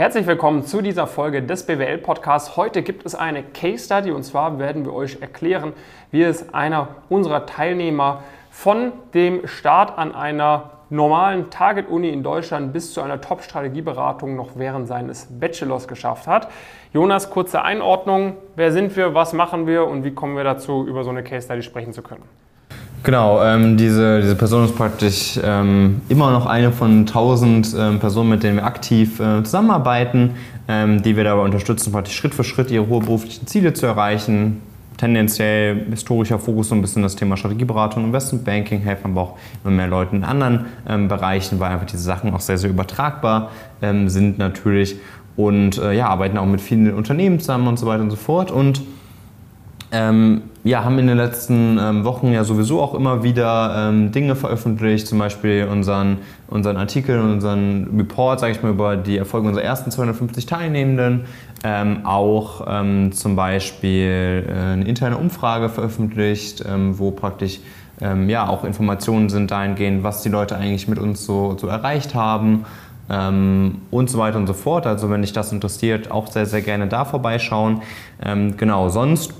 Herzlich willkommen zu dieser Folge des BWL Podcasts. Heute gibt es eine Case Study und zwar werden wir euch erklären, wie es einer unserer Teilnehmer von dem Start an einer normalen Target-Uni in Deutschland bis zu einer Top-Strategieberatung noch während seines Bachelors geschafft hat. Jonas, kurze Einordnung. Wer sind wir, was machen wir und wie kommen wir dazu, über so eine Case Study sprechen zu können? Genau, ähm, diese, diese Person ist praktisch ähm, immer noch eine von tausend ähm, Personen, mit denen wir aktiv äh, zusammenarbeiten, ähm, die wir dabei unterstützen, praktisch Schritt für Schritt ihre hohe beruflichen Ziele zu erreichen. Tendenziell historischer Fokus so ein bisschen das Thema Strategieberatung, Investment Banking, helfen aber auch immer mehr Leuten in anderen ähm, Bereichen, weil einfach diese Sachen auch sehr, sehr übertragbar ähm, sind natürlich und äh, ja, arbeiten auch mit vielen Unternehmen zusammen und so weiter und so fort. Und ähm, ja, haben in den letzten ähm, Wochen ja sowieso auch immer wieder ähm, Dinge veröffentlicht, zum Beispiel unseren, unseren Artikel, unseren Report, sage ich mal, über die Erfolge unserer ersten 250 Teilnehmenden, ähm, auch ähm, zum Beispiel äh, eine interne Umfrage veröffentlicht, ähm, wo praktisch ja auch Informationen sind dahingehend, was die Leute eigentlich mit uns so, so erreicht haben. und so weiter und so fort. Also wenn dich das interessiert, auch sehr, sehr gerne da vorbeischauen. genau, sonst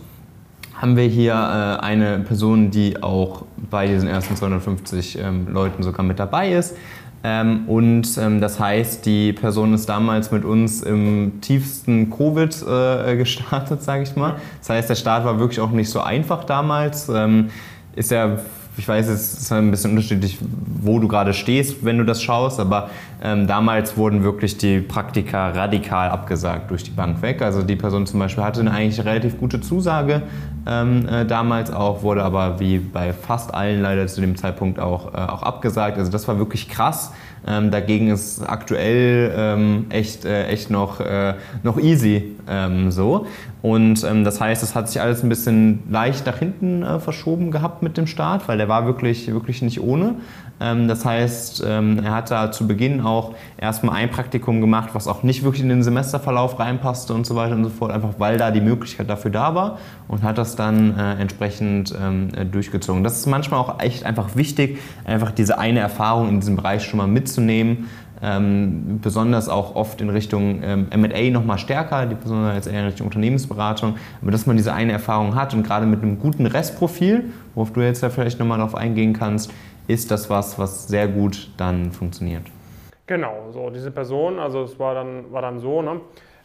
haben wir hier äh, eine Person, die auch bei diesen ersten 250 ähm, Leuten sogar mit dabei ist. Ähm, und ähm, das heißt, die Person ist damals mit uns im tiefsten Covid äh, gestartet, sage ich mal. Das heißt, der Start war wirklich auch nicht so einfach damals. Ähm, ist ja ich weiß, es ist ein bisschen unterschiedlich, wo du gerade stehst, wenn du das schaust, aber ähm, damals wurden wirklich die Praktika radikal abgesagt durch die Bank weg. Also die Person zum Beispiel hatte eine eigentlich relativ gute Zusage ähm, äh, damals auch, wurde aber wie bei fast allen leider zu dem Zeitpunkt auch, äh, auch abgesagt. Also das war wirklich krass. Ähm, dagegen ist aktuell ähm, echt, äh, echt noch, äh, noch easy ähm, so. Und ähm, das heißt, es hat sich alles ein bisschen leicht nach hinten äh, verschoben gehabt mit dem Start, weil der war wirklich, wirklich nicht ohne. Ähm, das heißt, ähm, er hat da zu Beginn auch erstmal ein Praktikum gemacht, was auch nicht wirklich in den Semesterverlauf reinpasste und so weiter und so fort, einfach weil da die Möglichkeit dafür da war und hat das dann äh, entsprechend ähm, äh, durchgezogen. Das ist manchmal auch echt einfach wichtig, einfach diese eine Erfahrung in diesem Bereich schon mal mitzunehmen. Ähm, besonders auch oft in Richtung ähm, MA nochmal stärker, die besonders jetzt eher in Richtung Unternehmensberatung, aber dass man diese eine Erfahrung hat und gerade mit einem guten Restprofil, worauf du jetzt ja vielleicht nochmal darauf eingehen kannst, ist das was, was sehr gut dann funktioniert. Genau, so diese Person, also es war dann, war dann so, ne?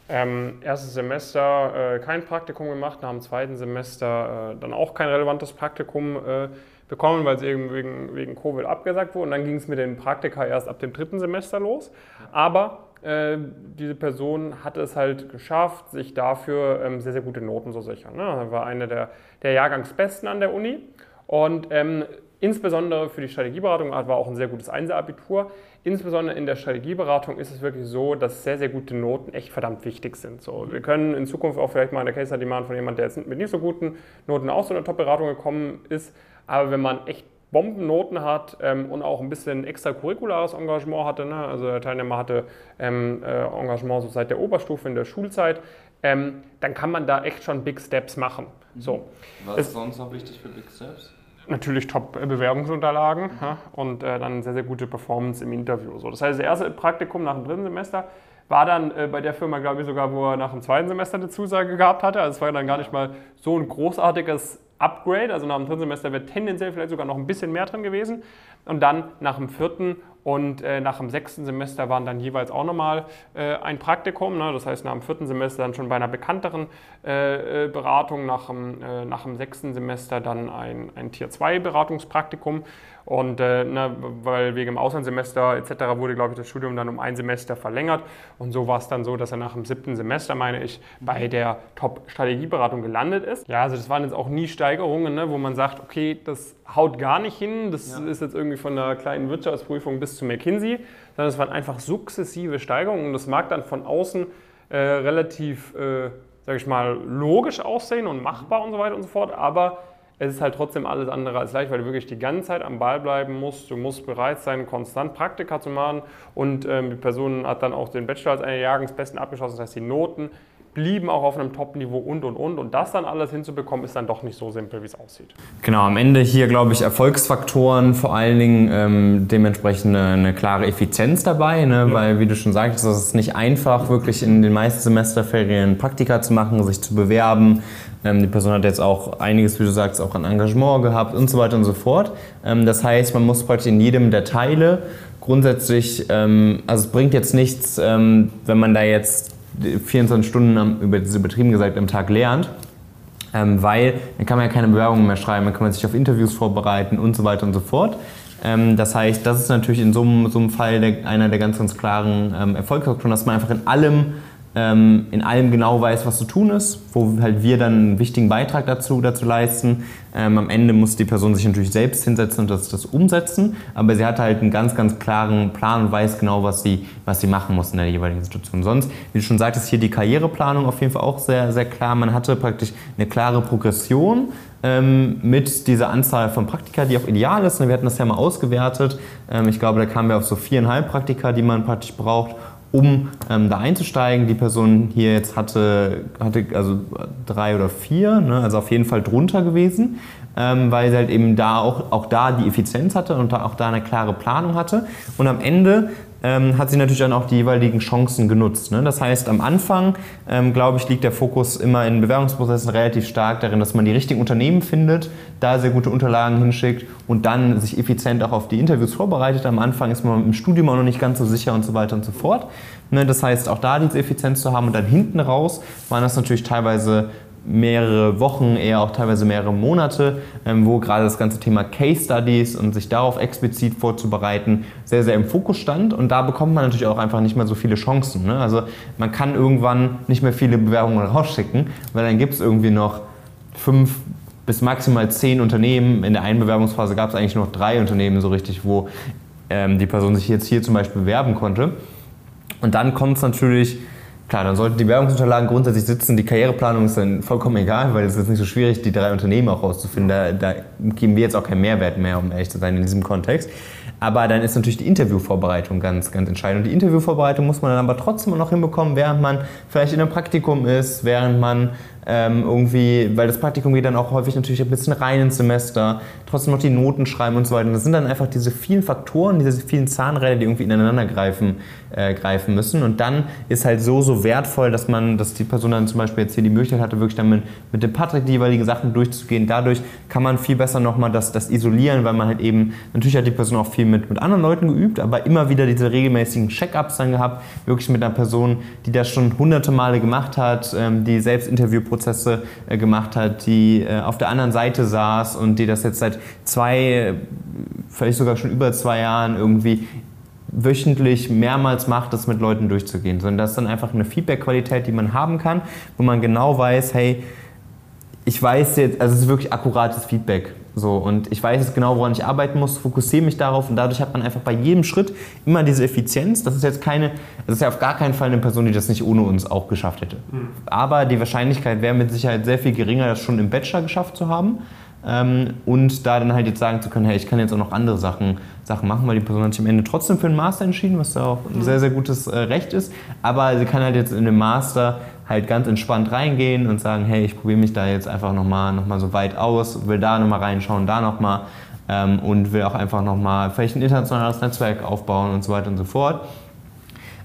Ähm, erstes Semester äh, kein Praktikum gemacht, nach dem zweiten Semester äh, dann auch kein relevantes Praktikum äh, bekommen, weil es eben wegen, wegen Covid abgesagt wurde. Und dann ging es mit den Praktika erst ab dem dritten Semester los. Aber äh, diese Person hat es halt geschafft, sich dafür ähm, sehr, sehr gute Noten zu sichern. Ne? War einer der, der Jahrgangsbesten an der Uni. Und ähm, Insbesondere für die Strategieberatung war auch ein sehr gutes Einser-Abitur. Insbesondere in der Strategieberatung ist es wirklich so, dass sehr, sehr gute Noten echt verdammt wichtig sind. So, wir können in Zukunft auch vielleicht mal eine Case Study machen von jemandem, der jetzt mit nicht so guten Noten auch zu einer Top-Beratung gekommen ist. Aber wenn man echt Bombennoten hat ähm, und auch ein bisschen extracurriculares Engagement hatte, ne? also der Teilnehmer hatte ähm, äh, Engagement so seit der Oberstufe in der Schulzeit, ähm, dann kann man da echt schon Big Steps machen. So. Was ist sonst noch wichtig für Big Steps? Natürlich Top-Bewerbungsunterlagen ja, und äh, dann sehr, sehr gute Performance im Interview. So, das heißt, das erste Praktikum nach dem dritten Semester war dann äh, bei der Firma, glaube ich, sogar, wo er nach dem zweiten Semester eine Zusage gehabt hatte. Also es war dann gar nicht mal so ein großartiges Upgrade. Also nach dem dritten Semester wäre tendenziell vielleicht sogar noch ein bisschen mehr drin gewesen. Und dann nach dem vierten und äh, nach dem sechsten Semester waren dann jeweils auch nochmal äh, ein Praktikum. Ne? Das heißt, nach dem vierten Semester dann schon bei einer bekannteren äh, äh Beratung, nach dem, äh, nach dem sechsten Semester dann ein, ein Tier-2-Beratungspraktikum. Und äh, ne, weil wegen dem Auslandssemester etc. wurde, glaube ich, das Studium dann um ein Semester verlängert. Und so war es dann so, dass er nach dem siebten Semester, meine ich, bei der Top-Strategieberatung gelandet ist. Ja, also das waren jetzt auch nie Steigerungen, ne, wo man sagt, okay, das haut gar nicht hin. Das ja. ist jetzt irgendwie von einer kleinen Wirtschaftsprüfung bis zu McKinsey, sondern es waren einfach sukzessive Steigerungen. Und das mag dann von außen äh, relativ, äh, sage ich mal, logisch aussehen und machbar und so weiter und so fort. Aber es ist halt trotzdem alles andere als leicht, weil du wirklich die ganze Zeit am Ball bleiben musst. Du musst bereit sein, konstant Praktika zu machen. Und ähm, die Person hat dann auch den Bachelor als eine Jahrgangsbesten abgeschlossen. Das heißt, die Noten blieben auch auf einem Top-Niveau und und und. Und das dann alles hinzubekommen, ist dann doch nicht so simpel, wie es aussieht. Genau, am Ende hier, glaube ich, Erfolgsfaktoren, vor allen Dingen ähm, dementsprechend eine, eine, klare Effizienz dabei, ne? Ja. weil, wie du schon sagst, es ist nicht einfach, wirklich in den meisten Semesterferien Praktika zu machen, sich zu bewerben. Ähm, die Person hat jetzt auch einiges, wie du sagst, auch an Engagement gehabt und so weiter und so fort. Ähm, das heißt, man muss praktisch in jedem der Teile grundsätzlich, ähm, also es bringt jetzt nichts, wenn man da jetzt 24 Stunden am, über diese übertrieben gesagt am Tag lernt, ähm, weil dann kann man ja keine Bewerbungen mehr schreiben, dann kann man sich auf Interviews vorbereiten und so weiter und so fort. Ähm, das heißt, das ist natürlich in so einem, so einem Fall der, einer der ganz, ganz klaren ähm, Erfolgsfaktoren, dass man einfach in allem ähm, in allem genau weiß, was zu tun ist, wo halt wir dann einen wichtigen Beitrag dazu, dazu leisten. Ähm, am Ende muss die Person sich natürlich selbst hinsetzen und das, das umsetzen, aber sie hat halt einen ganz, ganz klaren Plan und weiß genau, was sie, was sie machen muss in der jeweiligen Situation. Sonst, wie du schon sagtest, hier die Karriereplanung auf jeden Fall auch sehr, sehr klar. Man hatte praktisch eine klare Progression ähm, mit dieser Anzahl von Praktika, die auch ideal ist. Wir hatten das ja mal ausgewertet. Ähm, ich glaube, da kamen wir auf so viereinhalb Praktika, die man praktisch braucht, um ähm, da einzusteigen. Die Person hier jetzt hatte, hatte also drei oder vier, ne, also auf jeden Fall drunter gewesen, ähm, weil sie halt eben da auch, auch da die Effizienz hatte und da auch da eine klare Planung hatte. Und am Ende ähm, hat sie natürlich dann auch die jeweiligen Chancen genutzt. Ne? Das heißt, am Anfang, ähm, glaube ich, liegt der Fokus immer in Bewerbungsprozessen relativ stark darin, dass man die richtigen Unternehmen findet, da sehr gute Unterlagen hinschickt und dann sich effizient auch auf die Interviews vorbereitet. Am Anfang ist man im Studium auch noch nicht ganz so sicher und so weiter und so fort. Ne? Das heißt, auch da diese Effizienz zu haben und dann hinten raus waren das natürlich teilweise mehrere Wochen, eher auch teilweise mehrere Monate, ähm, wo gerade das ganze Thema Case Studies und sich darauf explizit vorzubereiten sehr, sehr im Fokus stand. Und da bekommt man natürlich auch einfach nicht mehr so viele Chancen. Ne? Also man kann irgendwann nicht mehr viele Bewerbungen rausschicken, weil dann gibt es irgendwie noch fünf bis maximal zehn Unternehmen. In der einen Bewerbungsphase gab es eigentlich noch drei Unternehmen so richtig, wo ähm, die Person sich jetzt hier zum Beispiel bewerben konnte. Und dann kommt es natürlich Klar, dann sollten die Werbungsunterlagen grundsätzlich sitzen. Die Karriereplanung ist dann vollkommen egal, weil es ist nicht so schwierig, die drei Unternehmen auch rauszufinden. Da, da geben wir jetzt auch keinen Mehrwert mehr, um ehrlich zu sein, in diesem Kontext. Aber dann ist natürlich die Interviewvorbereitung ganz, ganz entscheidend. Und die Interviewvorbereitung muss man dann aber trotzdem noch hinbekommen, während man vielleicht in einem Praktikum ist, während man ähm, irgendwie, weil das Praktikum geht dann auch häufig natürlich ein bisschen rein ins Semester, trotzdem noch die Noten schreiben und so weiter. Das sind dann einfach diese vielen Faktoren, diese vielen Zahnräder, die irgendwie ineinander greifen, äh, greifen müssen. Und dann ist halt so, so wertvoll, dass man, dass die Person dann zum Beispiel jetzt hier die Möglichkeit hatte, wirklich dann mit, mit dem Patrick die jeweiligen Sachen durchzugehen. Dadurch kann man viel besser nochmal das, das isolieren, weil man halt eben, natürlich hat die Person auch viel mit, mit anderen Leuten geübt, aber immer wieder diese regelmäßigen Check-ups dann gehabt, wirklich mit einer Person, die das schon hunderte Male gemacht hat, ähm, die selbst Interviewprozesse Prozesse äh, gemacht hat, die äh, auf der anderen Seite saß und die das jetzt seit zwei, vielleicht sogar schon über zwei Jahren irgendwie wöchentlich mehrmals macht, das mit Leuten durchzugehen, sondern das ist dann einfach eine Feedback-Qualität, die man haben kann, wo man genau weiß, hey, ich weiß jetzt, also es ist wirklich akkurates Feedback. So, und ich weiß jetzt genau, woran ich arbeiten muss, fokussiere mich darauf und dadurch hat man einfach bei jedem Schritt immer diese Effizienz. Das ist jetzt keine, das ist ja auf gar keinen Fall eine Person, die das nicht ohne uns auch geschafft hätte. Mhm. Aber die Wahrscheinlichkeit wäre mit Sicherheit sehr viel geringer, das schon im Bachelor geschafft zu haben. Ähm, und da dann halt jetzt sagen zu können, hey, ich kann jetzt auch noch andere Sachen, Sachen machen, weil die Person hat sich am Ende trotzdem für einen Master entschieden, was ja auch ein mhm. sehr, sehr gutes äh, Recht ist. Aber sie kann halt jetzt in dem Master halt ganz entspannt reingehen und sagen, hey, ich probiere mich da jetzt einfach nochmal noch mal so weit aus, will da nochmal reinschauen, da nochmal ähm, und will auch einfach nochmal vielleicht ein internationales Netzwerk aufbauen und so weiter und so fort.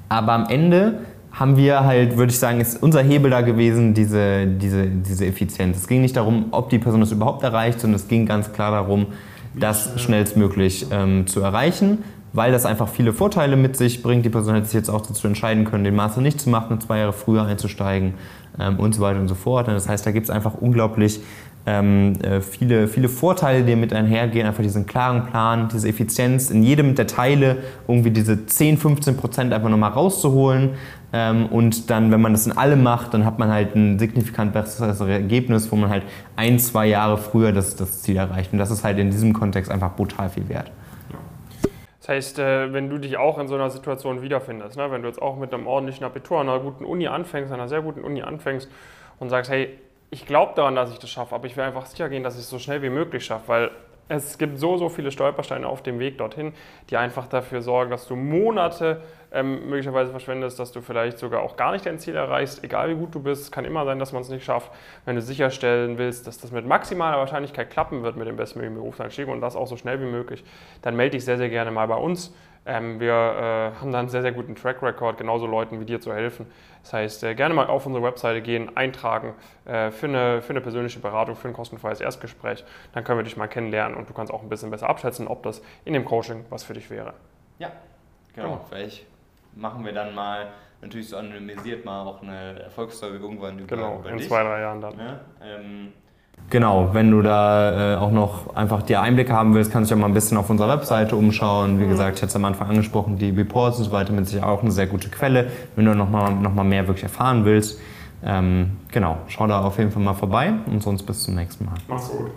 Aber am Ende haben wir halt, würde ich sagen, ist unser Hebel da gewesen, diese, diese, diese Effizienz. Es ging nicht darum, ob die Person das überhaupt erreicht, sondern es ging ganz klar darum, das schnellstmöglich ähm, zu erreichen weil das einfach viele Vorteile mit sich bringt. Die Person hätte sich jetzt auch dazu entscheiden können, den Master nicht zu machen, zwei Jahre früher einzusteigen ähm, und so weiter und so fort. Und das heißt, da gibt es einfach unglaublich ähm, äh, viele, viele Vorteile, die mit einhergehen. Einfach diesen klaren Plan, diese Effizienz, in jedem der Teile irgendwie diese 10, 15 Prozent einfach nochmal rauszuholen. Ähm, und dann, wenn man das in allem macht, dann hat man halt ein signifikant besseres Ergebnis, wo man halt ein, zwei Jahre früher das, das Ziel erreicht. Und das ist halt in diesem Kontext einfach brutal viel wert. Das heißt, äh, wenn du dich auch in so einer Situation wiederfindest, ne? wenn du jetzt auch mit einem ordentlichen Abitur an einer guten Uni anfängst, an einer sehr guten Uni anfängst und sagst, hey, ich glaube daran, dass ich das schaffe, aber ich will einfach sicher gehen, dass ich es so schnell wie möglich schaffe, weil es gibt so, so viele Stolpersteine auf dem Weg dorthin, die einfach dafür sorgen, dass du Monate ähm, möglicherweise verschwendest, dass du vielleicht sogar auch gar nicht dein Ziel erreichst, egal wie gut du bist. Kann immer sein, dass man es nicht schafft. Wenn du sicherstellen willst, dass das mit maximaler Wahrscheinlichkeit klappen wird mit dem bestmöglichen Berufseinstieg und das auch so schnell wie möglich, dann melde dich sehr, sehr gerne mal bei uns. Ähm, wir äh, haben da einen sehr, sehr guten Track Record, genauso Leuten wie dir zu helfen. Das heißt, äh, gerne mal auf unsere Webseite gehen, eintragen äh, für, eine, für eine persönliche Beratung, für ein kostenfreies Erstgespräch. Dann können wir dich mal kennenlernen und du kannst auch ein bisschen besser abschätzen, ob das in dem Coaching was für dich wäre. Ja, genau. genau. Vielleicht machen wir dann mal natürlich so anonymisiert mal auch eine Erfolgsstory irgendwann über, genau, über in dich. zwei, drei Jahren dann. Ja, ähm, Genau, wenn du da äh, auch noch einfach die Einblicke haben willst, kannst du ja mal ein bisschen auf unserer Webseite umschauen. Wie mhm. gesagt, ich hatte es am Anfang angesprochen, die Reports und so weiter mit sich auch eine sehr gute Quelle, wenn du nochmal noch mal mehr wirklich erfahren willst. Ähm, genau, schau da auf jeden Fall mal vorbei und sonst bis zum nächsten Mal. Mach's gut.